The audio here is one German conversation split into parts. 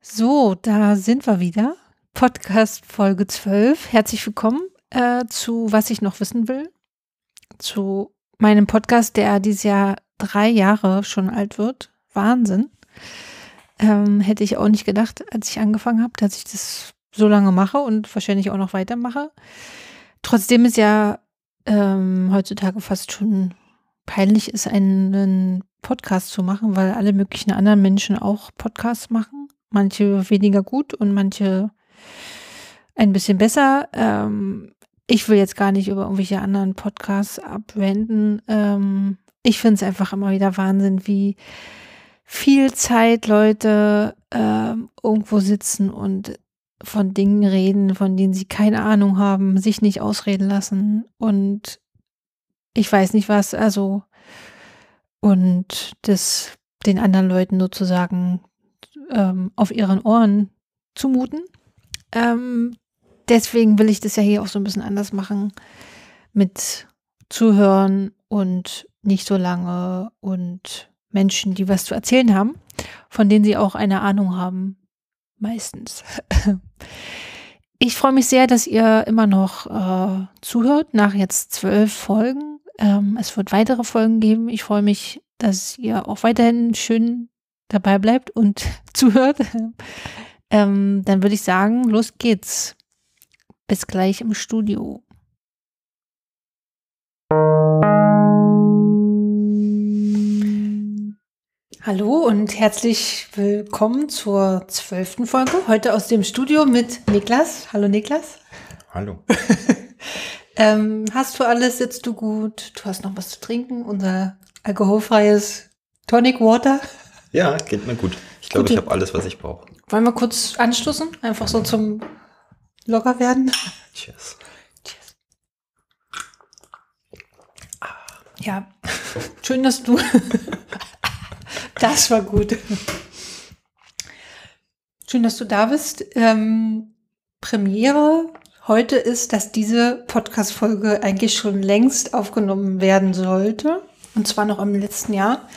So, da sind wir wieder. Podcast Folge 12. Herzlich willkommen äh, zu Was ich noch wissen will. Zu meinem Podcast, der dieses Jahr drei Jahre schon alt wird. Wahnsinn. Ähm, hätte ich auch nicht gedacht, als ich angefangen habe, dass ich das so lange mache und wahrscheinlich auch noch weitermache. Trotzdem ist ja ähm, heutzutage fast schon peinlich ist, einen Podcast zu machen, weil alle möglichen anderen Menschen auch Podcasts machen. Manche weniger gut und manche ein bisschen besser. Ähm, ich will jetzt gar nicht über irgendwelche anderen Podcasts abwenden. Ähm, ich finde es einfach immer wieder Wahnsinn, wie viel Zeit Leute ähm, irgendwo sitzen und von Dingen reden, von denen sie keine Ahnung haben, sich nicht ausreden lassen und ich weiß nicht was, also und das den anderen Leuten sozusagen ähm, auf ihren Ohren zumuten. Ähm, deswegen will ich das ja hier auch so ein bisschen anders machen mit Zuhören und nicht so lange und Menschen, die was zu erzählen haben, von denen sie auch eine Ahnung haben, meistens. Ich freue mich sehr, dass ihr immer noch äh, zuhört nach jetzt zwölf Folgen. Ähm, es wird weitere Folgen geben. Ich freue mich, dass ihr auch weiterhin schön dabei bleibt und zuhört. Ähm, dann würde ich sagen, los geht's. Bis gleich im Studio. Hallo und herzlich willkommen zur zwölften Folge. Heute aus dem Studio mit Niklas. Hallo Niklas. Hallo. ähm, hast du alles? Sitzt du gut? Du hast noch was zu trinken? Unser alkoholfreies Tonic Water. Ja, geht mir gut. Ich glaube, ich habe alles, was ich brauche. Wollen wir kurz anstoßen? Einfach so zum locker werden. Cheers. Cheers. Ja, schön, dass du Das war gut. Schön, dass du da bist. Ähm, Premiere heute ist, dass diese Podcast-Folge eigentlich schon längst aufgenommen werden sollte. Und zwar noch im letzten Jahr.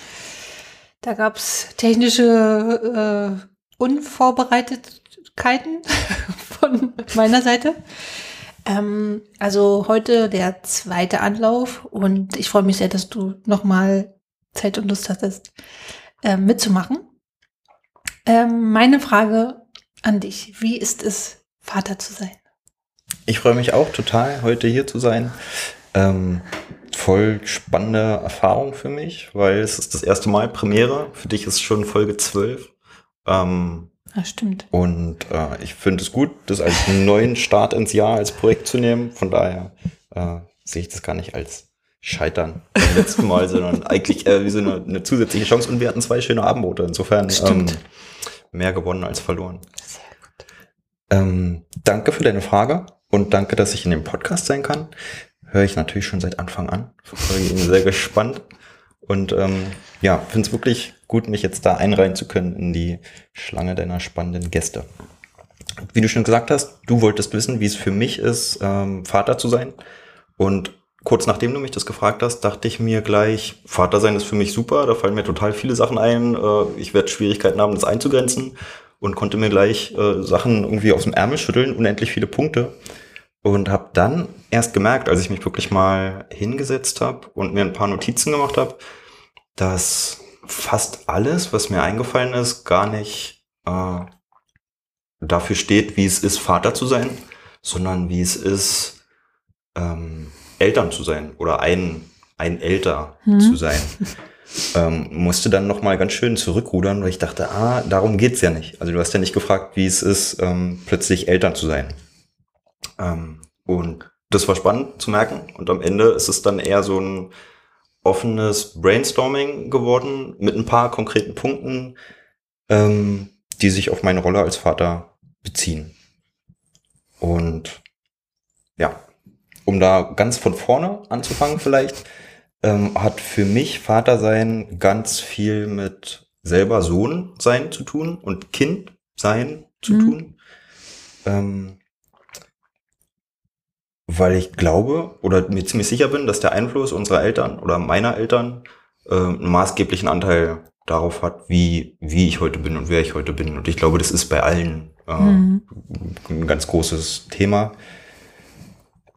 Da gab es technische äh, Unvorbereitetkeiten von meiner Seite. Ähm, also heute der zweite Anlauf und ich freue mich sehr, dass du nochmal Zeit und Lust hattest, äh, mitzumachen. Ähm, meine Frage an dich, wie ist es, Vater zu sein? Ich freue mich auch total, heute hier zu sein. Ähm, voll spannende Erfahrung für mich, weil es ist das erste Mal Premiere. Für dich ist schon Folge 12. Ähm, ja, stimmt. Und äh, ich finde es gut, das als neuen Start ins Jahr als Projekt zu nehmen. Von daher äh, sehe ich das gar nicht als Scheitern beim letzten Mal, sondern eigentlich äh, wie so eine, eine, zusätzliche Chance. Und wir hatten zwei schöne Abendbrote. Insofern ähm, mehr gewonnen als verloren. Sehr gut. Ähm, danke für deine Frage und danke, dass ich in dem Podcast sein kann. Höre ich natürlich schon seit Anfang an. Ich bin sehr gespannt. Und ähm, ja, finde es wirklich gut, mich jetzt da einreihen zu können in die Schlange deiner spannenden Gäste. Wie du schon gesagt hast, du wolltest wissen, wie es für mich ist, ähm, Vater zu sein. Und kurz nachdem du mich das gefragt hast, dachte ich mir gleich, Vater sein ist für mich super, da fallen mir total viele Sachen ein. Äh, ich werde Schwierigkeiten haben, das einzugrenzen und konnte mir gleich äh, Sachen irgendwie aus dem Ärmel schütteln, unendlich viele Punkte. Und habe dann erst gemerkt, als ich mich wirklich mal hingesetzt habe und mir ein paar Notizen gemacht habe, dass fast alles, was mir eingefallen ist, gar nicht äh, dafür steht, wie es ist, Vater zu sein, sondern wie es ist, ähm, Eltern zu sein oder ein, ein Älter hm. zu sein. Ähm, musste dann nochmal ganz schön zurückrudern, weil ich dachte, ah, darum geht's ja nicht. Also du hast ja nicht gefragt, wie es ist, ähm, plötzlich Eltern zu sein. Ähm, und das war spannend zu merken. Und am Ende ist es dann eher so ein offenes Brainstorming geworden mit ein paar konkreten Punkten, ähm, die sich auf meine Rolle als Vater beziehen. Und ja, um da ganz von vorne anzufangen vielleicht, ähm, hat für mich Vater sein ganz viel mit selber Sohn sein zu tun und Kind sein zu mhm. tun. Ähm, weil ich glaube oder mir ziemlich sicher bin, dass der Einfluss unserer Eltern oder meiner Eltern äh, einen maßgeblichen Anteil darauf hat, wie, wie ich heute bin und wer ich heute bin. Und ich glaube, das ist bei allen äh, Mhm. ein ganz großes Thema.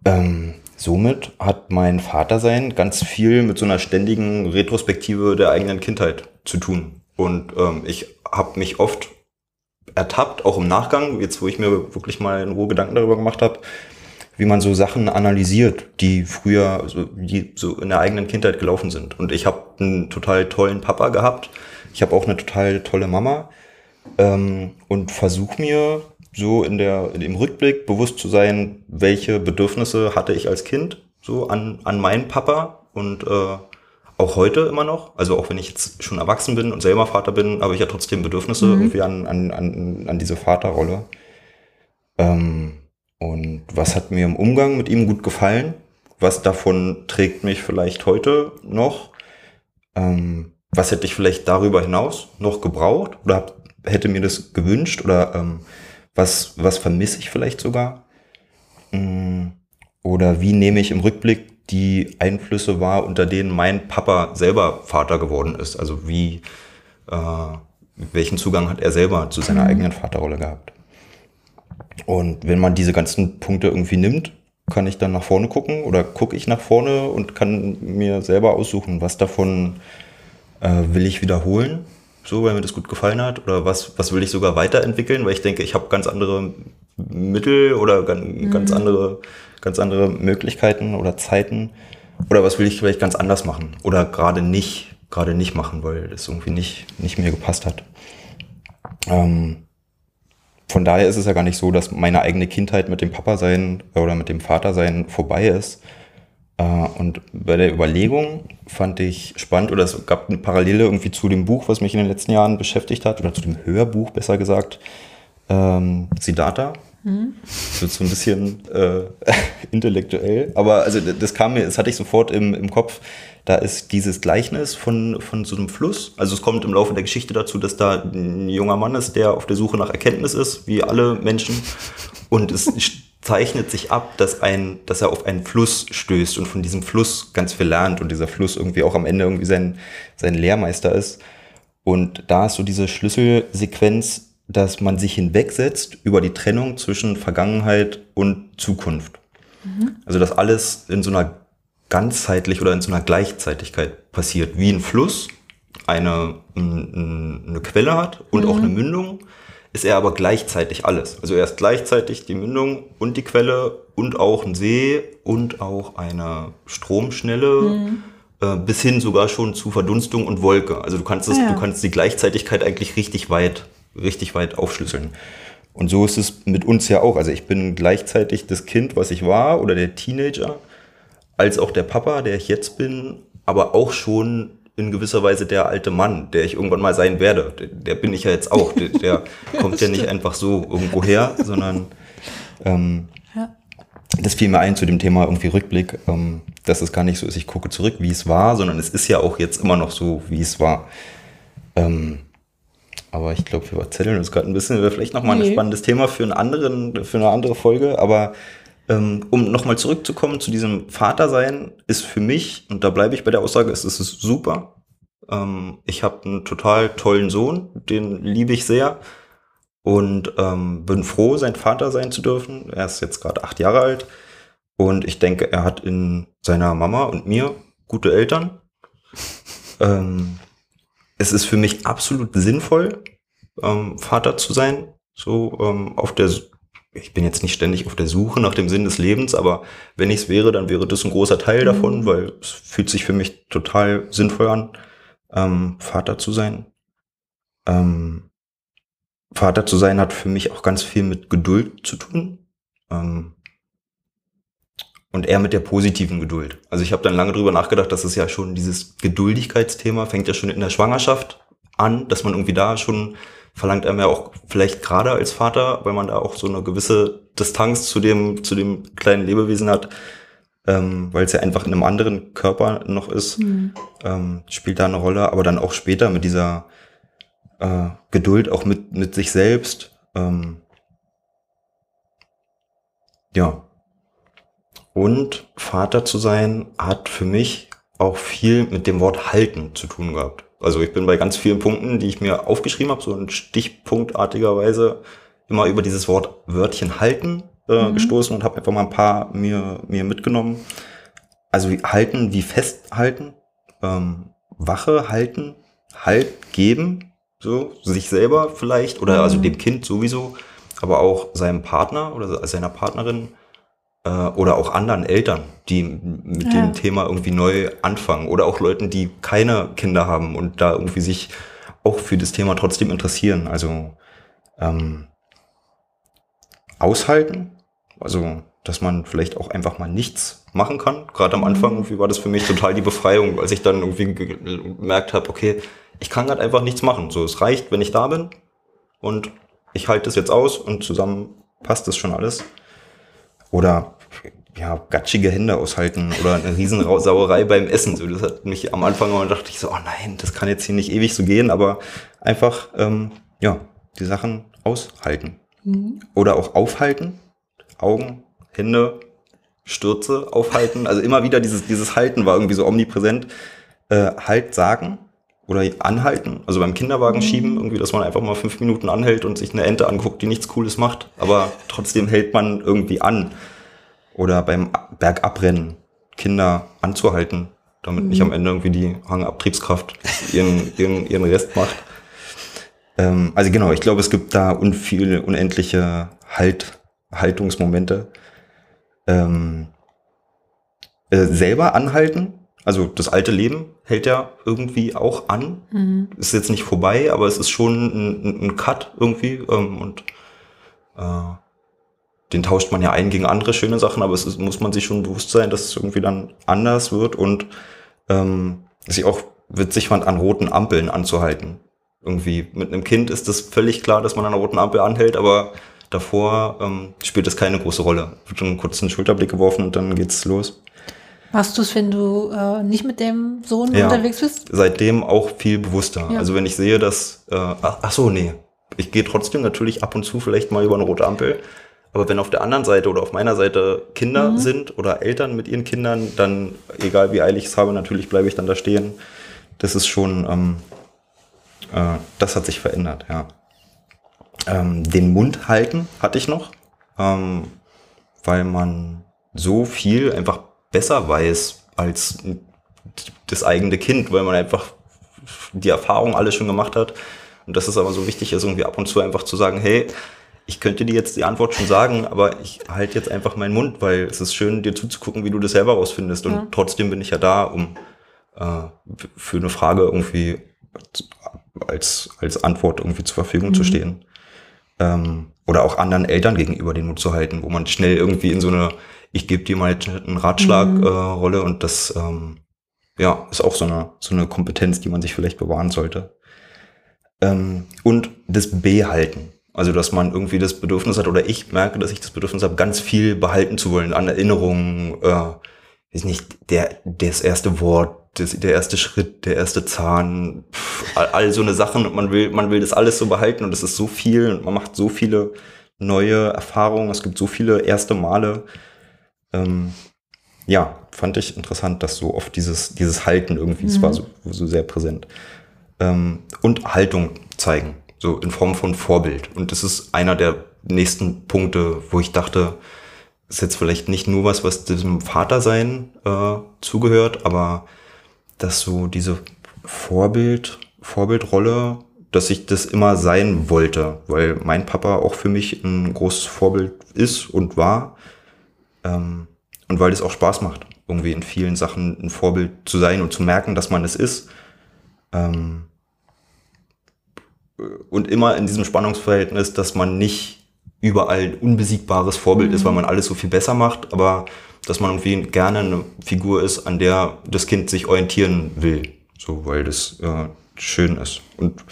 Ähm, somit hat mein Vatersein ganz viel mit so einer ständigen Retrospektive der eigenen Kindheit zu tun. Und ähm, ich habe mich oft ertappt, auch im Nachgang, jetzt wo ich mir wirklich mal in Ruhe Gedanken darüber gemacht habe, wie man so Sachen analysiert, die früher so, die so in der eigenen Kindheit gelaufen sind. Und ich habe einen total tollen Papa gehabt. Ich habe auch eine total tolle Mama ähm, und versuche mir so in der dem Rückblick bewusst zu sein, welche Bedürfnisse hatte ich als Kind so an an meinen Papa und äh, auch heute immer noch. Also auch wenn ich jetzt schon erwachsen bin und selber Vater bin, habe ich ja trotzdem Bedürfnisse irgendwie an an an, an diese Vaterrolle. Ähm, und was hat mir im Umgang mit ihm gut gefallen? Was davon trägt mich vielleicht heute noch? Ähm, was hätte ich vielleicht darüber hinaus noch gebraucht oder hab, hätte mir das gewünscht oder ähm, was, was vermisse ich vielleicht sogar? Mm, Oder wie nehme ich im Rückblick die Einflüsse wahr, unter denen mein Papa selber Vater geworden ist? Also wie, äh, welchen Zugang hat er selber zu seiner eigenen Vaterrolle gehabt? Und wenn man diese ganzen Punkte irgendwie nimmt, kann ich dann nach vorne gucken oder gucke ich nach vorne und kann mir selber aussuchen, was davon äh, will ich wiederholen, so, weil mir das gut gefallen hat, oder was, was will ich sogar weiterentwickeln, weil ich denke, ich habe ganz andere Mittel oder ganz, ganz andere, ganz andere Möglichkeiten oder Zeiten, oder was will ich vielleicht ganz anders machen oder gerade nicht, gerade nicht machen, weil das irgendwie nicht, nicht mir gepasst hat. Ähm, von daher ist es ja gar nicht so, dass meine eigene Kindheit mit dem Papa sein oder mit dem Vater sein vorbei ist. Äh, Und bei der Überlegung fand ich spannend, oder es gab eine Parallele irgendwie zu dem Buch, was mich in den letzten Jahren beschäftigt hat, oder zu dem Hörbuch besser gesagt, ähm, Siddhartha. Das wird so ein bisschen äh, intellektuell, aber also das kam mir, das hatte ich sofort im, im Kopf. Da ist dieses Gleichnis von, von so einem Fluss. Also es kommt im Laufe der Geschichte dazu, dass da ein junger Mann ist, der auf der Suche nach Erkenntnis ist, wie alle Menschen. Und es zeichnet sich ab, dass, ein, dass er auf einen Fluss stößt und von diesem Fluss ganz viel lernt und dieser Fluss irgendwie auch am Ende irgendwie sein, sein Lehrmeister ist. Und da ist so diese Schlüsselsequenz, dass man sich hinwegsetzt über die Trennung zwischen Vergangenheit und Zukunft. Also dass alles in so einer ganzheitlich oder in so einer Gleichzeitigkeit passiert, wie ein Fluss eine, eine Quelle hat und auch eine Mündung, ist er aber gleichzeitig alles. Also er ist gleichzeitig die Mündung und die Quelle und auch ein See und auch eine Stromschnelle, äh, bis hin sogar schon zu Verdunstung und Wolke. Also du kannst es, ja. du kannst die Gleichzeitigkeit eigentlich richtig weit, richtig weit aufschlüsseln. Und so ist es mit uns ja auch. Also ich bin gleichzeitig das Kind, was ich war, oder der Teenager, als auch der Papa, der ich jetzt bin, aber auch schon in gewisser Weise der alte Mann, der ich irgendwann mal sein werde. Der, der bin ich ja jetzt auch. Der, der kommt ja nicht einfach so irgendwo her, sondern ähm, Ja. das fiel mir ein zu dem Thema irgendwie Rückblick, ähm, dass es gar nicht so ist, ich gucke zurück, wie es war, sondern es ist ja auch jetzt immer noch so, wie es war. Ähm, aber ich glaube, wir verzetteln uns gerade ein bisschen. Wäre vielleicht nochmal Nee. ein spannendes Thema für, einen anderen, für eine andere Folge. Aber ähm, um nochmal zurückzukommen zu diesem Vatersein, ist für mich, und da bleibe ich bei der Aussage, es ist super. Ähm, ich habe einen total tollen Sohn, den liebe ich sehr. Und ähm, bin froh, sein Vater sein zu dürfen. Er ist jetzt gerade acht Jahre alt. Und ich denke, er hat in seiner Mama und mir gute Eltern. Ähm, es ist für mich absolut sinnvoll, ähm, Vater zu sein. So ähm, auf der, ich bin jetzt nicht ständig auf der Suche nach dem Sinn des Lebens, aber wenn ich es wäre, dann wäre das ein großer Teil davon, weil es fühlt sich für mich total sinnvoll an, ähm, Vater zu sein. Ähm, Vater zu sein hat für mich auch ganz viel mit Geduld zu tun. Ähm, und eher mit der positiven Geduld. Also ich habe dann lange drüber nachgedacht, dass es ja schon dieses Geduldigkeitsthema fängt ja schon in der Schwangerschaft an, dass man irgendwie da schon verlangt einem ja auch vielleicht gerade als Vater, weil man da auch so eine gewisse Distanz zu dem zu dem kleinen Lebewesen hat, ähm, weil es ja einfach in einem anderen Körper noch ist, ähm, spielt da eine Rolle. Aber dann auch später mit dieser äh, Geduld auch mit mit sich selbst. Ähm, ja, und Vater zu sein hat für mich auch viel mit dem Wort halten zu tun gehabt. Also ich bin bei ganz vielen Punkten, die ich mir aufgeschrieben habe, so in stichpunktartigerweise immer über dieses Wort Wörtchen halten äh, mhm. gestoßen und habe einfach mal ein paar mir, mir mitgenommen. Also halten wie festhalten, ähm, Wache halten, Halt geben, so sich selber vielleicht oder also mhm. also dem Kind sowieso, aber auch seinem Partner oder seiner Partnerin äh, oder auch anderen Eltern, die mit ja. dem Thema irgendwie neu anfangen oder auch Leuten, die keine Kinder haben und da irgendwie sich auch für das Thema trotzdem interessieren. Also ähm, aushalten, also dass man vielleicht auch einfach mal nichts machen kann. Gerade am Anfang mhm. irgendwie war das für mich total die Befreiung, als ich dann irgendwie gemerkt habe, okay, ich kann gerade einfach nichts machen. So, es reicht, wenn ich da bin und ich halte es jetzt aus und zusammen passt es schon alles. Oder ja, gatschige Hände aushalten oder eine Riesensauerei beim Essen. So, das hat mich am Anfang immer dachte ich so, oh nein, das kann jetzt hier nicht ewig so gehen, aber einfach ähm, ja die Sachen aushalten mhm. oder auch aufhalten, Augen Hände, Stürze aufhalten. Also immer wieder dieses, dieses Halten war irgendwie so omnipräsent. Äh, halt sagen oder anhalten, also beim Kinderwagen mhm. schieben, irgendwie, dass man einfach mal fünf Minuten anhält und sich eine Ente anguckt, die nichts Cooles macht, aber trotzdem hält man irgendwie an. Oder beim Bergabrennen Kinder anzuhalten, damit mhm. nicht am Ende irgendwie die Hangabtriebskraft ihren, ihren, ihren Rest macht. Ähm, also genau, ich glaube, es gibt da unviel, unendliche halt, Haltungsmomente ähm, äh, selber anhalten. Also das alte Leben hält ja irgendwie auch an. Mhm. Ist jetzt nicht vorbei, aber es ist schon ein, ein Cut irgendwie. Ähm, und äh, den tauscht man ja ein gegen andere schöne Sachen, aber es ist, muss man sich schon bewusst sein, dass es irgendwie dann anders wird und ähm, dass ich auch witzig fand, an roten Ampeln anzuhalten. Irgendwie mit einem Kind ist es völlig klar, dass man an einer roten Ampel anhält, aber Davor ähm, spielt das keine große Rolle. Wird einen kurzen Schulterblick geworfen und dann geht's los. Machst du es, wenn du äh, nicht mit dem Sohn ja, unterwegs bist? Seitdem auch viel bewusster. Ja. Also wenn ich sehe, dass, äh, ach, ach so, nee, ich gehe trotzdem natürlich ab und zu vielleicht mal über eine rote Ampel. Aber wenn auf der anderen Seite oder auf meiner Seite Kinder mhm. sind oder Eltern mit ihren Kindern, dann, egal wie eilig ich es habe, natürlich bleibe ich dann da stehen. Das ist schon, ähm, äh, das hat sich verändert, ja. Ähm, den Mund halten hatte ich noch, ähm, weil man so viel einfach besser weiß als das eigene Kind, weil man einfach die Erfahrung alles schon gemacht hat. Und das ist aber so wichtig ist, irgendwie ab und zu einfach zu sagen, hey, ich könnte dir jetzt die Antwort schon sagen, aber ich halte jetzt einfach meinen Mund, weil es ist schön, dir zuzugucken, wie du das selber rausfindest. Und ja. trotzdem bin ich ja da, um äh, für eine Frage irgendwie als, als Antwort irgendwie zur Verfügung mhm. zu stehen ähm, oder auch anderen Eltern gegenüber den Mut zu halten, wo man schnell irgendwie in so eine ich gebe dir mal einen Ratschlag mhm. äh, und das ähm, ja ist auch so eine so eine Kompetenz, die man sich vielleicht bewahren sollte. Ähm, und das Behalten. Also, dass man irgendwie das Bedürfnis hat, oder ich merke, dass ich das Bedürfnis habe, ganz viel behalten zu wollen an Erinnerungen, äh, ist nicht der, das erste Wort, das, der erste Schritt, der erste Zahn, pff, all, all, so eine Sachen und man will, man will das alles so behalten und es ist so viel und man macht so viele neue Erfahrungen, es gibt so viele erste Male. Ähm, ja, fand ich interessant, dass so oft dieses, dieses Halten irgendwie, es mhm. war so, so sehr präsent. Ähm, und Haltung zeigen, so in Form von Vorbild. Und das ist einer der nächsten Punkte, wo ich dachte, ist jetzt vielleicht nicht nur was, was diesem Vatersein äh, zugehört, aber dass so diese Vorbild, Vorbildrolle, dass ich das immer sein wollte, weil mein Papa auch für mich ein großes Vorbild ist und war. Ähm, und weil es auch Spaß macht, irgendwie in vielen Sachen ein Vorbild zu sein und zu merken, dass man es ist. Ähm, und immer in diesem Spannungsverhältnis, dass man nicht überall ein unbesiegbares Vorbild mhm. ist, weil man alles so viel besser macht, aber dass man irgendwie gerne eine Figur ist, an der das Kind sich orientieren will. So, weil das äh, schön ist. Und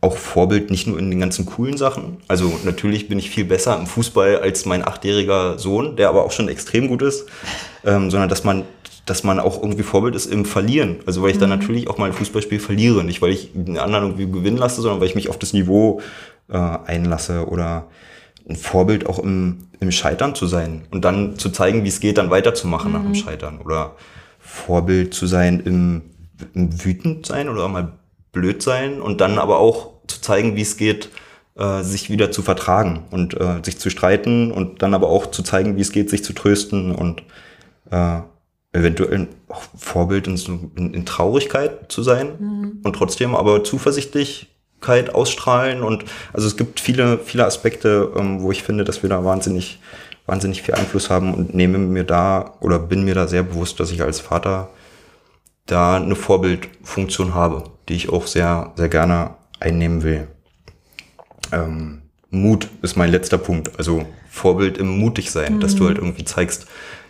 auch Vorbild nicht nur in den ganzen coolen Sachen. Also natürlich bin ich viel besser im Fußball als mein achtjähriger Sohn, der aber auch schon extrem gut ist, ähm, sondern dass man dass man auch irgendwie Vorbild ist im Verlieren. Also weil ich mhm. dann natürlich auch mal ein Fußballspiel verliere. Nicht weil ich den anderen irgendwie gewinnen lasse, sondern weil ich mich auf das Niveau äh, einlasse oder ein Vorbild auch im, im Scheitern zu sein und dann zu zeigen, wie es geht, dann weiterzumachen mhm. nach dem mhm. Scheitern oder Vorbild zu sein im, im wütend sein oder mal blöd sein und dann aber auch zu zeigen, wie es geht, äh, sich wieder zu vertragen und äh, sich zu streiten und dann aber auch zu zeigen, wie es geht, sich zu trösten und äh, eventuell auch Vorbild in, in, in Traurigkeit zu sein mhm. und trotzdem aber Zuversichtlichkeit ausstrahlen und also es gibt viele viele Aspekte, ähm, wo ich finde, dass wir da wahnsinnig wahnsinnig viel Einfluss haben und nehme mir da oder bin mir da sehr bewusst, dass ich als Vater da eine Vorbildfunktion habe, die ich auch sehr sehr gerne einnehmen will. Ähm, Mut ist mein letzter Punkt, also Vorbild im mutig sein, mhm. dass du mhm. halt irgendwie zeigst,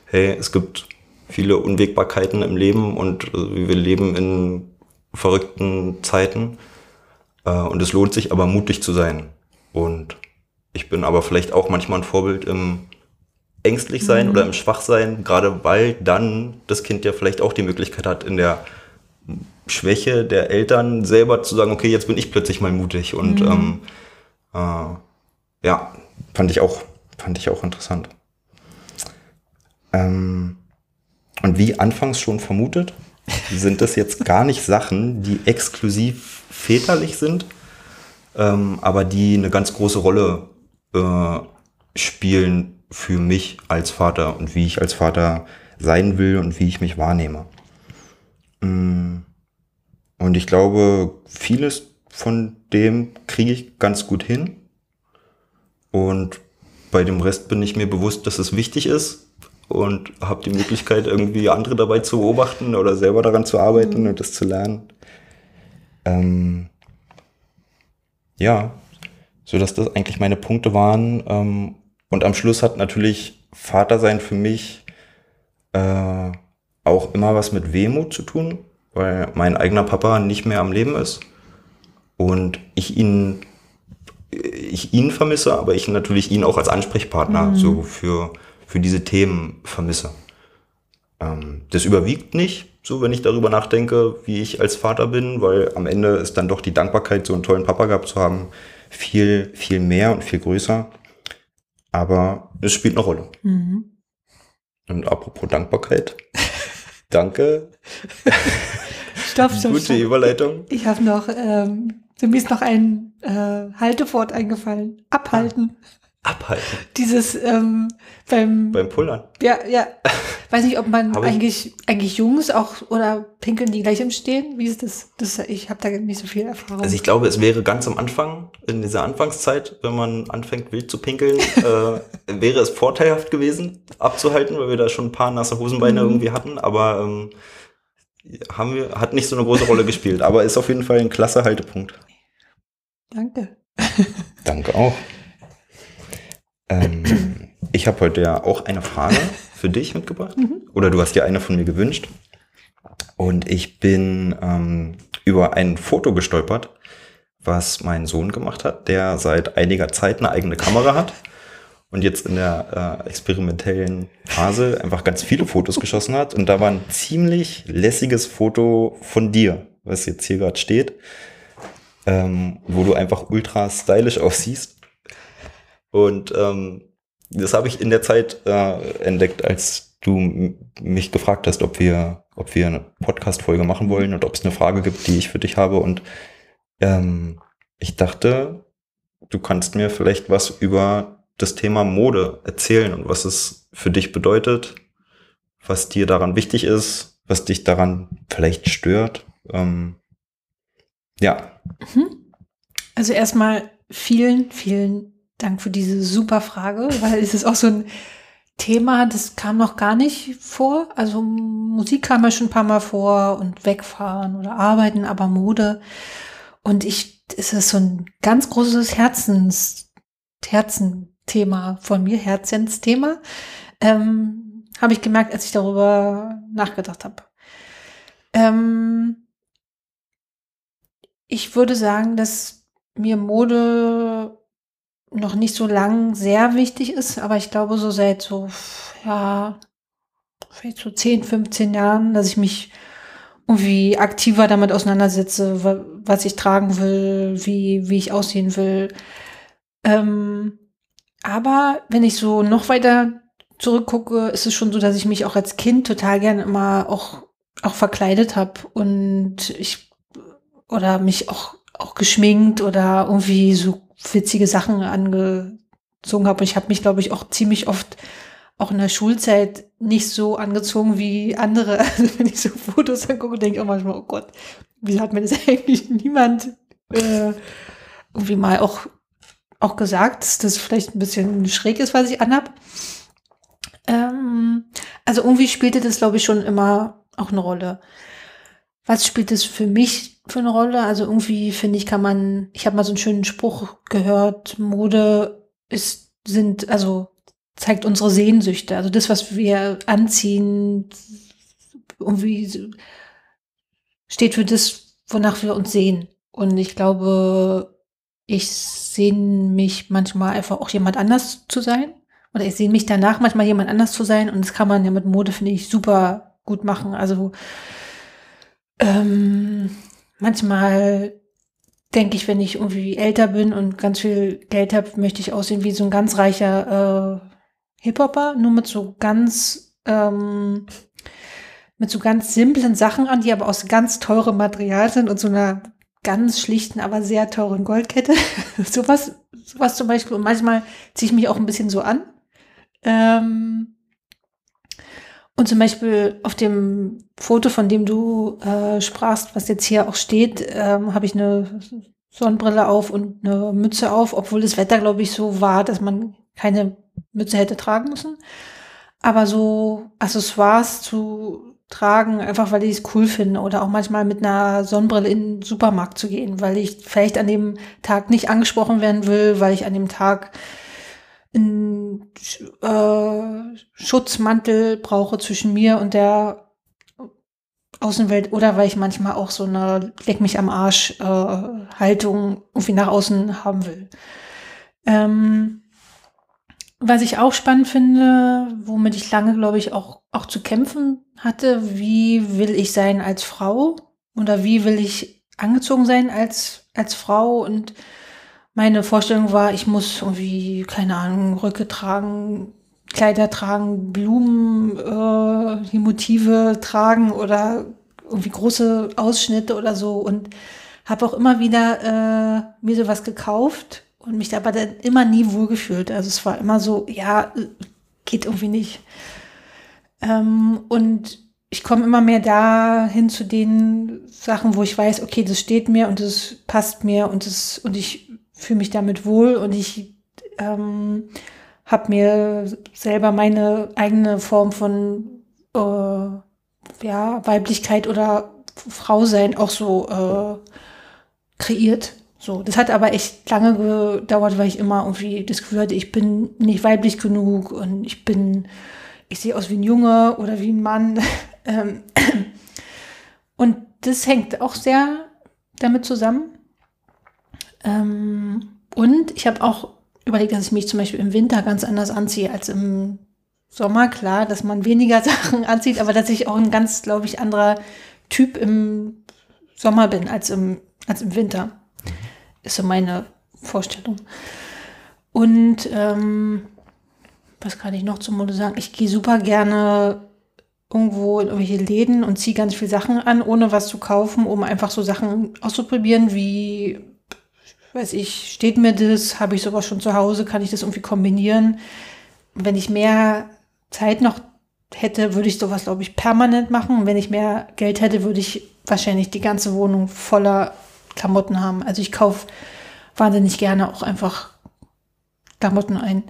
hey, es gibt viele Unwägbarkeiten im Leben und äh, wir leben in verrückten Zeiten. Äh, und es lohnt sich aber mutig zu sein. Und ich bin aber vielleicht auch manchmal ein Vorbild im ängstlich sein mhm. oder im Schwachsein, gerade weil dann das Kind ja vielleicht auch die Möglichkeit hat, in der Schwäche der Eltern selber zu sagen, okay, jetzt bin ich plötzlich mal mutig. Und mhm. ähm, äh, ja, fand ich auch, fand ich auch interessant. Ähm, und wie anfangs schon vermutet, sind das jetzt gar nicht Sachen, die exklusiv väterlich sind, ähm, aber die eine ganz große Rolle äh, spielen für mich als Vater und wie ich als Vater sein will und wie ich mich wahrnehme. Mm. Und ich glaube, vieles von dem kriege ich ganz gut hin. Und bei dem Rest bin ich mir bewusst, dass es wichtig ist, und habe die Möglichkeit, irgendwie andere dabei zu beobachten oder selber daran zu arbeiten mhm. und das zu lernen. Ähm, ja, so dass das eigentlich meine Punkte waren. Ähm, und am Schluss hat natürlich Vatersein für mich äh, auch immer was mit Wehmut zu tun, weil mein eigener Papa nicht mehr am Leben ist und ich ihn ich ihn vermisse, aber ich natürlich ihn auch als Ansprechpartner mhm. so für für diese Themen vermisse. Ähm, das überwiegt nicht, so wenn ich darüber nachdenke, wie ich als Vater bin, weil am Ende ist dann doch die Dankbarkeit, so einen tollen Papa gehabt zu haben, viel, viel mehr und viel größer. Aber es spielt eine Rolle. Mhm. Und apropos Dankbarkeit. Danke. Stopp, stopp, Gute stopp. Überleitung. Ich habe noch, ähm, mir ist noch ein äh, Haltewort eingefallen. Abhalten. Abhalten. Dieses ähm, beim beim Pullern. Ja, ja. Weiß nicht, ob man eigentlich eigentlich Jungs auch oder pinkeln die gleich im Stehen. Wie ist das? das ich habe da nicht so viel Erfahrung. Also ich glaube, es wäre ganz am Anfang in dieser Anfangszeit, wenn man anfängt wild zu pinkeln, äh, wäre es vorteilhaft gewesen abzuhalten, weil wir da schon ein paar nasse Hosenbeine mhm. irgendwie hatten. Aber ähm, haben wir hat nicht so eine große Rolle gespielt. Aber ist auf jeden Fall ein klasse Haltepunkt. Danke. Danke auch. Ähm, ich habe heute ja auch eine Frage für dich mitgebracht. Mhm. Oder du hast dir eine von mir gewünscht. Und ich bin ähm, über ein Foto gestolpert, was mein Sohn gemacht hat, der seit einiger Zeit eine eigene Kamera hat und jetzt in der äh, experimentellen Phase einfach ganz viele Fotos geschossen hat. Und da war ein ziemlich lässiges Foto von dir, was jetzt hier gerade steht, ähm, wo du einfach ultra stylisch aussiehst. Und ähm, das habe ich in der Zeit äh, entdeckt, als du mich gefragt hast, ob wir, ob wir eine Podcast-Folge machen wollen und ob es eine Frage gibt, die ich für dich habe. Und ähm, ich dachte, du kannst mir vielleicht was über das Thema Mode erzählen und was es für dich bedeutet, was dir daran wichtig ist, was dich daran vielleicht stört. Ähm, ja. Mhm. Also erstmal vielen, vielen Dank für diese super Frage, weil es ist auch so ein Thema, das kam noch gar nicht vor. Also Musik kam ja schon ein paar Mal vor und wegfahren oder arbeiten, aber Mode. Und ich, es ist so ein ganz großes Herzens, Herzenthema von mir, Herzensthema. Ähm, habe ich gemerkt, als ich darüber nachgedacht habe. Ähm, ich würde sagen, dass mir Mode noch nicht so lang sehr wichtig ist, aber ich glaube so seit so, ja, vielleicht so 10, 15 Jahren, dass ich mich irgendwie aktiver damit auseinandersetze, was ich tragen will, wie, wie ich aussehen will. Ähm, aber wenn ich so noch weiter zurückgucke, ist es schon so, dass ich mich auch als Kind total gerne immer auch, auch verkleidet habe. Und ich oder mich auch, auch geschminkt oder irgendwie so witzige Sachen angezogen habe. Ich habe mich, glaube ich, auch ziemlich oft auch in der Schulzeit nicht so angezogen wie andere. Also wenn ich so Fotos angucke, denke ich auch manchmal, oh Gott, wieso hat mir das eigentlich niemand äh, irgendwie mal auch, auch gesagt, dass das vielleicht ein bisschen schräg ist, was ich anhab. Ähm, also irgendwie spielte das, glaube ich, schon immer auch eine Rolle. Was spielt es für mich für eine Rolle? Also irgendwie finde ich, kann man, ich habe mal so einen schönen Spruch gehört, Mode ist, sind, also zeigt unsere Sehnsüchte. Also das, was wir anziehen, irgendwie steht für das, wonach wir uns sehen. Und ich glaube, ich sehne mich manchmal einfach auch jemand anders zu sein. Oder ich sehe mich danach manchmal jemand anders zu sein. Und das kann man ja mit Mode, finde ich, super gut machen. Also ähm, manchmal denke ich, wenn ich irgendwie älter bin und ganz viel Geld habe, möchte ich aussehen wie so ein ganz reicher äh, Hip-Hopper, nur mit so ganz, ähm, mit so ganz simplen Sachen an, die aber aus ganz teurem Material sind und so einer ganz schlichten, aber sehr teuren Goldkette. sowas, sowas zum Beispiel. Und manchmal ziehe ich mich auch ein bisschen so an. Ähm, und zum Beispiel auf dem Foto, von dem du äh, sprachst, was jetzt hier auch steht, ähm, habe ich eine Sonnenbrille auf und eine Mütze auf, obwohl das Wetter, glaube ich, so war, dass man keine Mütze hätte tragen müssen. Aber so Accessoires zu tragen, einfach weil ich es cool finde oder auch manchmal mit einer Sonnenbrille in den Supermarkt zu gehen, weil ich vielleicht an dem Tag nicht angesprochen werden will, weil ich an dem Tag einen äh, Schutzmantel brauche zwischen mir und der Außenwelt oder weil ich manchmal auch so eine Leck mich am Arsch äh, Haltung irgendwie nach außen haben will. Ähm, was ich auch spannend finde, womit ich lange, glaube ich, auch, auch zu kämpfen hatte, wie will ich sein als Frau oder wie will ich angezogen sein als, als Frau und meine Vorstellung war, ich muss irgendwie, keine Ahnung, Röcke tragen, Kleider tragen, Blumen, äh, die Motive tragen oder irgendwie große Ausschnitte oder so und habe auch immer wieder äh, mir sowas gekauft und mich aber dann immer nie wohlgefühlt. Also es war immer so, ja, geht irgendwie nicht. Ähm, und ich komme immer mehr dahin zu den Sachen, wo ich weiß, okay, das steht mir und das passt mir und das und ich fühle mich damit wohl und ich ähm, habe mir selber meine eigene Form von äh, ja, Weiblichkeit oder Frau sein auch so äh, kreiert. So, das hat aber echt lange gedauert, weil ich immer irgendwie das Gefühl hatte, ich bin nicht weiblich genug und ich bin, ich sehe aus wie ein Junge oder wie ein Mann. Ähm, und das hängt auch sehr damit zusammen. Ähm, und ich habe auch überlegt, dass ich mich zum Beispiel im Winter ganz anders anziehe als im Sommer. Klar, dass man weniger Sachen anzieht, aber dass ich auch ein ganz, glaube ich, anderer Typ im Sommer bin als im, als im Winter. Ist so meine Vorstellung. Und ähm, was kann ich noch zum Mode sagen? Ich gehe super gerne irgendwo in irgendwelche Läden und ziehe ganz viele Sachen an, ohne was zu kaufen, um einfach so Sachen auszuprobieren, wie, weiß ich, steht mir das, habe ich sowas schon zu Hause, kann ich das irgendwie kombinieren. Wenn ich mehr Zeit noch hätte, würde ich sowas, glaube ich, permanent machen. Und wenn ich mehr Geld hätte, würde ich wahrscheinlich die ganze Wohnung voller Klamotten haben. Also ich kaufe wahnsinnig gerne auch einfach Klamotten ein.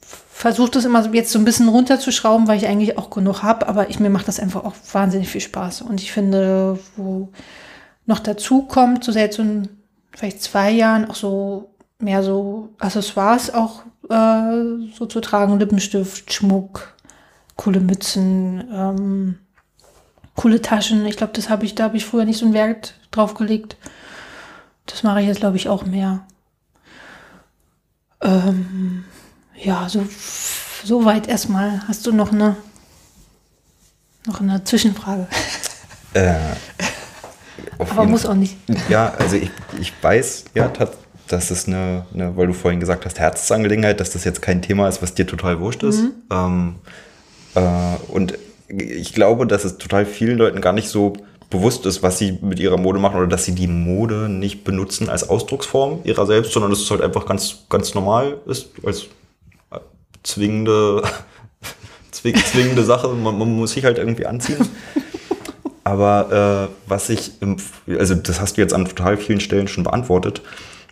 Versuche das immer jetzt so ein bisschen runterzuschrauben, weil ich eigentlich auch genug habe, aber ich, mir macht das einfach auch wahnsinnig viel Spaß. Und ich finde, wo noch dazu kommt, so seit so ein, vielleicht zwei Jahren auch so mehr so Accessoires auch äh, so zu tragen, Lippenstift, Schmuck, coole Mützen, ähm, coole Taschen. Ich glaube, das habe ich, da habe ich früher nicht so einen Wert draufgelegt. Das mache ich jetzt, glaube ich, auch mehr. Ähm, ja, so, so weit erstmal. Hast du noch eine, noch eine Zwischenfrage? Äh, Aber muss Fall. auch nicht. Ja, also ich, ich weiß ja, dass es eine, eine, weil du vorhin gesagt hast, Herzensangelegenheit, dass das jetzt kein Thema ist, was dir total wurscht ist. Mhm. Ähm, äh, und ich glaube, dass es total vielen Leuten gar nicht so bewusst ist, was sie mit ihrer Mode machen oder dass sie die Mode nicht benutzen als Ausdrucksform ihrer selbst, sondern dass es halt einfach ganz, ganz normal ist, als äh, zwingende, zwingende Sache. Man, man muss sich halt irgendwie anziehen. Aber äh, was ich, im, also das hast du jetzt an total vielen Stellen schon beantwortet.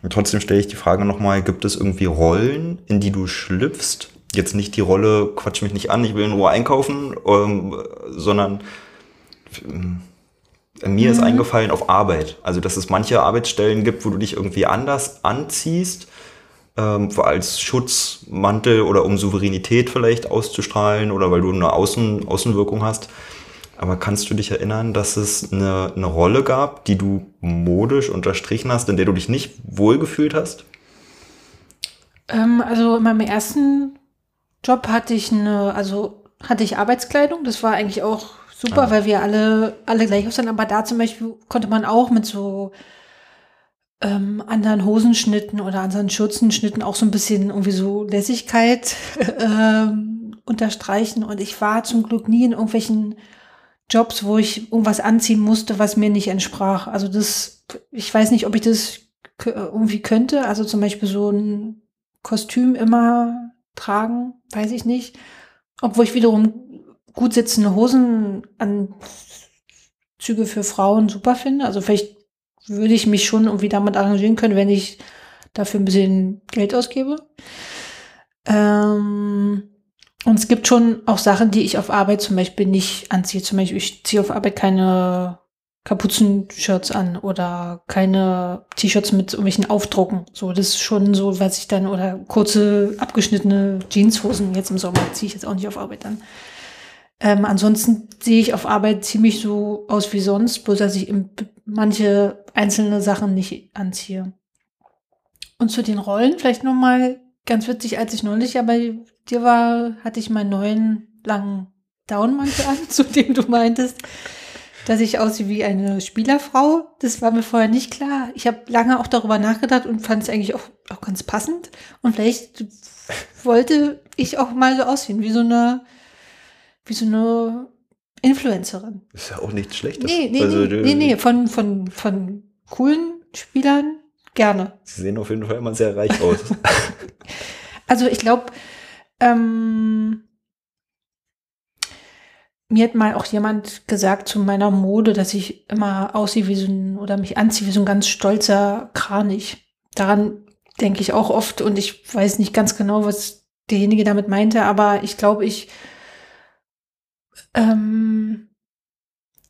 Und trotzdem stelle ich die Frage nochmal, gibt es irgendwie Rollen, in die du schlüpfst? Jetzt nicht die Rolle, quatsch mich nicht an, ich will nur einkaufen, ähm, sondern äh, mir mhm. ist eingefallen auf Arbeit. Also, dass es manche Arbeitsstellen gibt, wo du dich irgendwie anders anziehst, ähm, als Schutzmantel oder um Souveränität vielleicht auszustrahlen oder weil du eine Außen, Außenwirkung hast. Aber kannst du dich erinnern, dass es eine, eine Rolle gab, die du modisch unterstrichen hast, in der du dich nicht wohlgefühlt hast? Ähm, also in meinem ersten Job hatte ich eine, also hatte ich Arbeitskleidung. Das war eigentlich auch super, ah. weil wir alle, alle gleich aussehen. Aber da zum Beispiel konnte man auch mit so ähm, anderen Hosenschnitten oder anderen Schürzenschnitten auch so ein bisschen irgendwie so Lässigkeit ähm, unterstreichen. Und ich war zum Glück nie in irgendwelchen Jobs, wo ich irgendwas anziehen musste, was mir nicht entsprach. Also das, ich weiß nicht, ob ich das irgendwie könnte. Also zum Beispiel so ein Kostüm immer tragen, weiß ich nicht. Obwohl ich wiederum gut sitzende Hosenanzüge für Frauen super finde. Also vielleicht würde ich mich schon irgendwie damit arrangieren können, wenn ich dafür ein bisschen Geld ausgebe. Ähm, und es gibt schon auch Sachen, die ich auf Arbeit zum Beispiel nicht anziehe. Zum Beispiel, ich ziehe auf Arbeit keine Kapuzenshirts an oder keine T-Shirts mit irgendwelchen Aufdrucken. So, das ist schon so, was ich dann, oder kurze abgeschnittene Jeanshosen jetzt im Sommer ziehe ich jetzt auch nicht auf Arbeit an. Ähm, ansonsten sehe ich auf Arbeit ziemlich so aus wie sonst, bloß dass ich manche einzelne Sachen nicht anziehe. Und zu den Rollen vielleicht nochmal ganz witzig, als ich neulich ja bei dir war, hatte ich meinen neuen langen Downmantel an, zu dem du meintest, dass ich aussehe wie eine Spielerfrau. Das war mir vorher nicht klar. Ich habe lange auch darüber nachgedacht und fand es eigentlich auch, auch ganz passend. Und vielleicht wollte ich auch mal so aussehen, wie so eine, wie so eine Influencerin. Ist ja auch nichts Schlechtes. Nee, nee, also, nee, nee, nee, von, von, von coolen Spielern gerne. Sie sehen auf jeden Fall immer sehr reich aus. also ich glaube, ähm, mir hat mal auch jemand gesagt zu meiner Mode, dass ich immer aussehe wie so ein, oder mich anziehe wie so ein ganz stolzer Kranich. Daran denke ich auch oft und ich weiß nicht ganz genau, was derjenige damit meinte, aber ich glaube, ich ähm,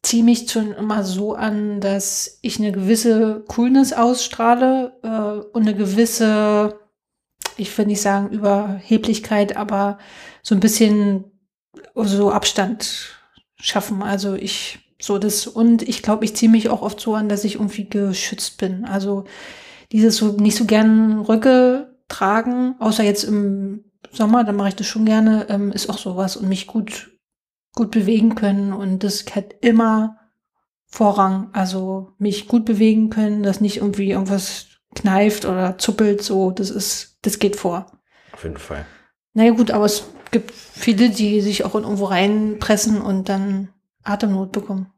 ziehe mich schon immer so an, dass ich eine gewisse Coolness ausstrahle äh, und eine gewisse ich will nicht sagen Überheblichkeit, aber so ein bisschen so Abstand schaffen. Also ich so das und ich glaube, ich ziehe mich auch oft so an, dass ich irgendwie geschützt bin. Also dieses so nicht so gern Röcke tragen, außer jetzt im Sommer, dann mache ich das schon gerne, ähm, ist auch sowas und mich gut gut bewegen können und das hat immer Vorrang. Also mich gut bewegen können, dass nicht irgendwie irgendwas kneift oder zuppelt, so, das ist, das geht vor. Auf jeden Fall. Naja, gut, aber es gibt viele, die sich auch in irgendwo reinpressen und dann Atemnot bekommen.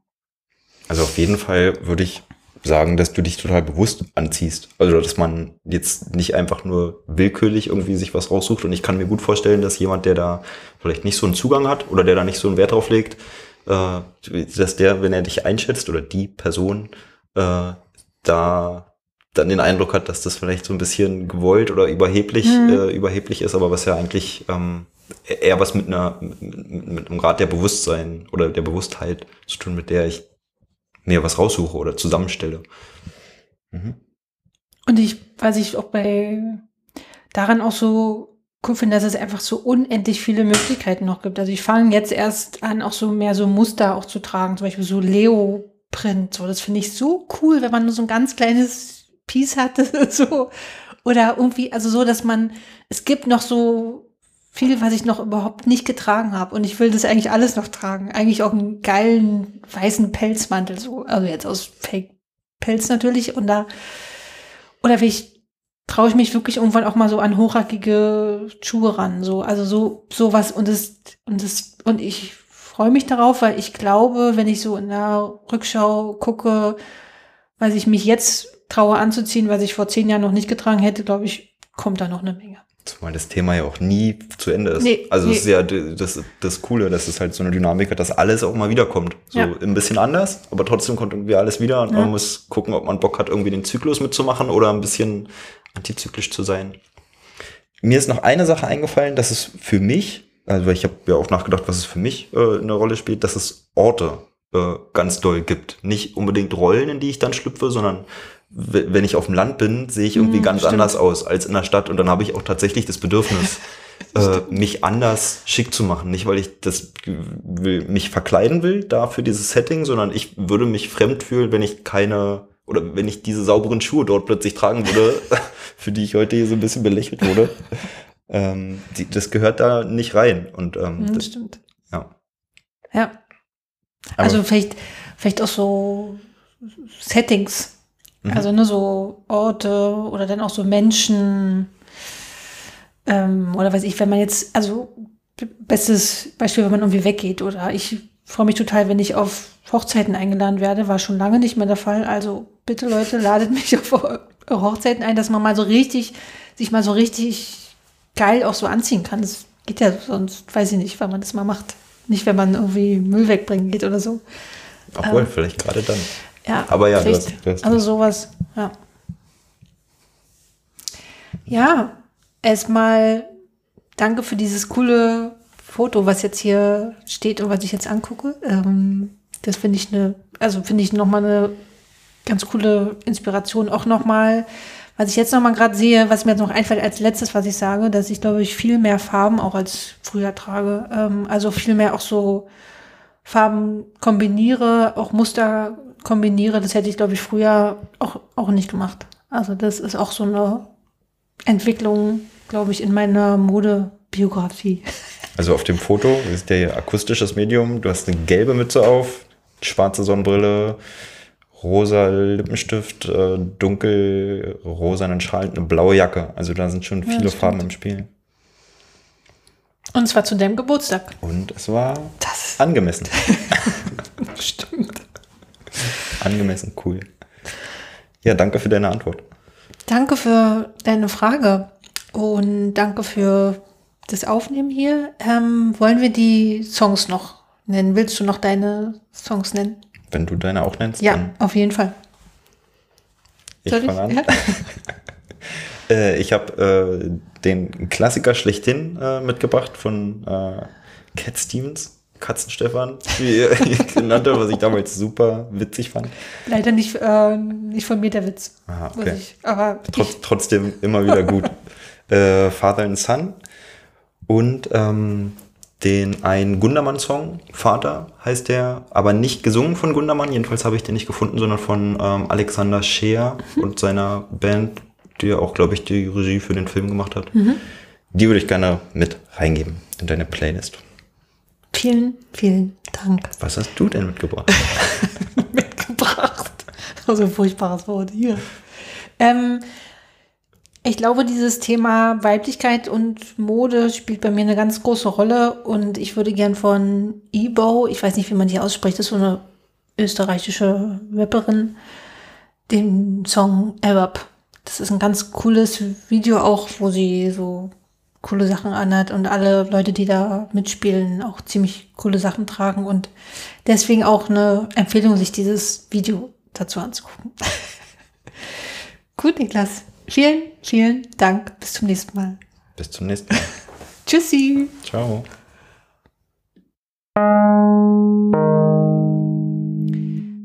Also auf jeden Fall würde ich sagen, dass du dich total bewusst anziehst. Also, dass man jetzt nicht einfach nur willkürlich irgendwie sich was raussucht. Und ich kann mir gut vorstellen, dass jemand, der da vielleicht nicht so einen Zugang hat oder der da nicht so einen Wert drauf legt, äh, dass der, wenn er dich einschätzt oder die Person, äh, da dann den Eindruck hat, dass das vielleicht so ein bisschen gewollt oder überheblich, mhm. äh, überheblich ist, aber was ja eigentlich ähm, eher was mit einer mit, mit einem Grad der Bewusstsein oder der Bewusstheit zu tun, mit der ich mir was raussuche oder zusammenstelle. Mhm. Und ich, was ich auch bei daran auch so cool finde, dass es einfach so unendlich viele Möglichkeiten noch gibt. Also ich fange jetzt erst an, auch so mehr so Muster auch zu tragen, zum Beispiel so Leo-Print. So, das finde ich so cool, wenn man nur so ein ganz kleines Peace hatte, so. Oder irgendwie, also so, dass man, es gibt noch so viel, was ich noch überhaupt nicht getragen habe. Und ich will das eigentlich alles noch tragen. Eigentlich auch einen geilen weißen Pelzmantel, so. Also jetzt aus Fake Pelz natürlich. Und da, oder wie ich, traue ich mich wirklich irgendwann auch mal so an hochhackige Schuhe ran. So, also so, sowas. Und das, und das, und ich freue mich darauf, weil ich glaube, wenn ich so in der Rückschau gucke, was ich mich jetzt traue anzuziehen, was ich vor zehn Jahren noch nicht getragen hätte, glaube ich, kommt da noch eine Menge. Zumal das Thema ja auch nie zu Ende ist. Nee, also nee. es ist ja das, das Coole, dass es halt so eine Dynamik hat, dass alles auch mal wiederkommt. So Ja. ein bisschen anders, aber trotzdem kommt irgendwie alles wieder und Ja. man muss gucken, ob man Bock hat, irgendwie den Zyklus mitzumachen oder ein bisschen antizyklisch zu sein. Mir ist noch eine Sache eingefallen, dass es für mich, also ich habe ja auch nachgedacht, was es für mich äh, eine Rolle spielt, dass es Orte äh, ganz doll gibt. Nicht unbedingt Rollen, in die ich dann schlüpfe, sondern wenn ich auf dem Land bin, sehe ich irgendwie Mm, ganz stimmt. anders aus als in der Stadt und dann habe ich auch tatsächlich das Bedürfnis, äh, mich anders schick zu machen. Nicht, weil ich das will, mich verkleiden will da für dieses Setting, sondern ich würde mich fremd fühlen, wenn ich keine oder wenn ich diese sauberen Schuhe dort plötzlich tragen würde, für die ich heute hier so ein bisschen belächelt wurde. ähm, die, das gehört da nicht rein. Und ähm, Mhm, das, stimmt. ja. Ja. Aber- Also vielleicht, vielleicht auch so Settings. Mhm. Also ne, so Orte oder dann auch so Menschen. Ähm, oder weiß ich, wenn man jetzt, also bestes Beispiel, wenn man irgendwie weggeht. Oder ich freue mich total, wenn ich auf Hochzeiten eingeladen werde. War schon lange nicht mehr der Fall. Also bitte Leute, ladet mich auf eure Hochzeiten ein, dass man mal so richtig, sich mal so richtig geil auch so anziehen kann. Das geht ja sonst, weiß ich nicht, weil man das mal macht. Nicht, wenn man irgendwie Müll wegbringen geht oder so. Obwohl, Ähm, vielleicht gerade dann. Ja, Aber ja, hast also sowas, ja. Ja, erstmal danke für dieses coole Foto, was jetzt hier steht und was ich jetzt angucke. Ähm, das finde ich eine, also finde ich nochmal eine ganz coole Inspiration. Auch nochmal, was ich jetzt nochmal gerade sehe, was mir jetzt noch einfällt als letztes, was ich sage, dass ich glaube ich viel mehr Farben auch als früher trage. Ähm, also viel mehr auch so Farben kombiniere, auch Muster kombiniere. Das hätte ich, glaube ich, früher auch, auch nicht gemacht. Also das ist auch so eine Entwicklung, glaube ich, in meiner Modebiografie. Also auf dem Foto ist der akustisches Medium. Du hast eine gelbe Mütze auf, schwarze Sonnenbrille, rosa Lippenstift, äh, dunkel rosanen Schal, eine blaue Jacke. Also da sind schon Ja, viele das Farben im Spiel. Und zwar zu deinem Geburtstag. Und es war Das angemessen. angemessen, cool. Ja, danke für deine Antwort. Danke für deine Frage und danke für das Aufnehmen hier. Ähm, wollen wir die Songs noch nennen? Willst du noch deine Songs nennen? Wenn du deine auch nennst, Ja, auf jeden Fall. ich fange an. Ja? Äh, ich habe äh, den Klassiker schlechthin äh, mitgebracht von äh, Cat Stevens, Katzenstefan, wie er ihn genannt hat, was ich damals super witzig fand. Leider nicht, äh, nicht von mir der Witz. Ah, Muss okay. ich, aber Trotz, trotzdem immer wieder gut. äh, Father and Son und ähm, den einen Gundermann-Song, Vater heißt der, aber nicht gesungen von Gundermann, jedenfalls habe ich den nicht gefunden, sondern von ähm, Alexander Scheer und seiner Band, die ja auch, glaube ich, die Regie für den Film gemacht hat. Die würde ich gerne mit reingeben in deine Playlist. Vielen, vielen Dank Was hast du denn mitgebracht? mitgebracht. So ein furchtbares Wort hier. Ähm, ich glaube, dieses Thema Weiblichkeit und Mode spielt bei mir eine ganz große Rolle und ich würde gern von Ebo, ich weiß nicht, wie man die ausspricht, das ist so eine österreichische Rapperin, den Song Arab. Das ist ein ganz cooles Video auch, wo sie so coole Sachen anhat und alle Leute, die da mitspielen, auch ziemlich coole Sachen tragen und deswegen auch eine Empfehlung, sich dieses Video dazu anzugucken. Gut, Niklas. Vielen, vielen Dank. Bis zum nächsten Mal. Bis zum nächsten Mal. Tschüssi. Ciao.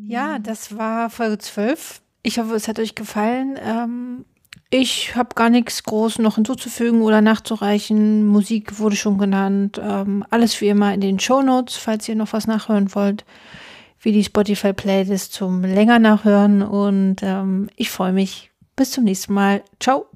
Ja, das war Folge 12. Ich hoffe, es hat euch gefallen. Ähm, ich habe gar nichts groß noch hinzuzufügen oder nachzureichen. Musik wurde schon genannt. Ähm, alles wie immer in den Show Notes, falls ihr noch was nachhören wollt. Wie die Spotify-Playlist zum länger nachhören. Und ähm, ich freue mich. Bis zum nächsten Mal. Ciao.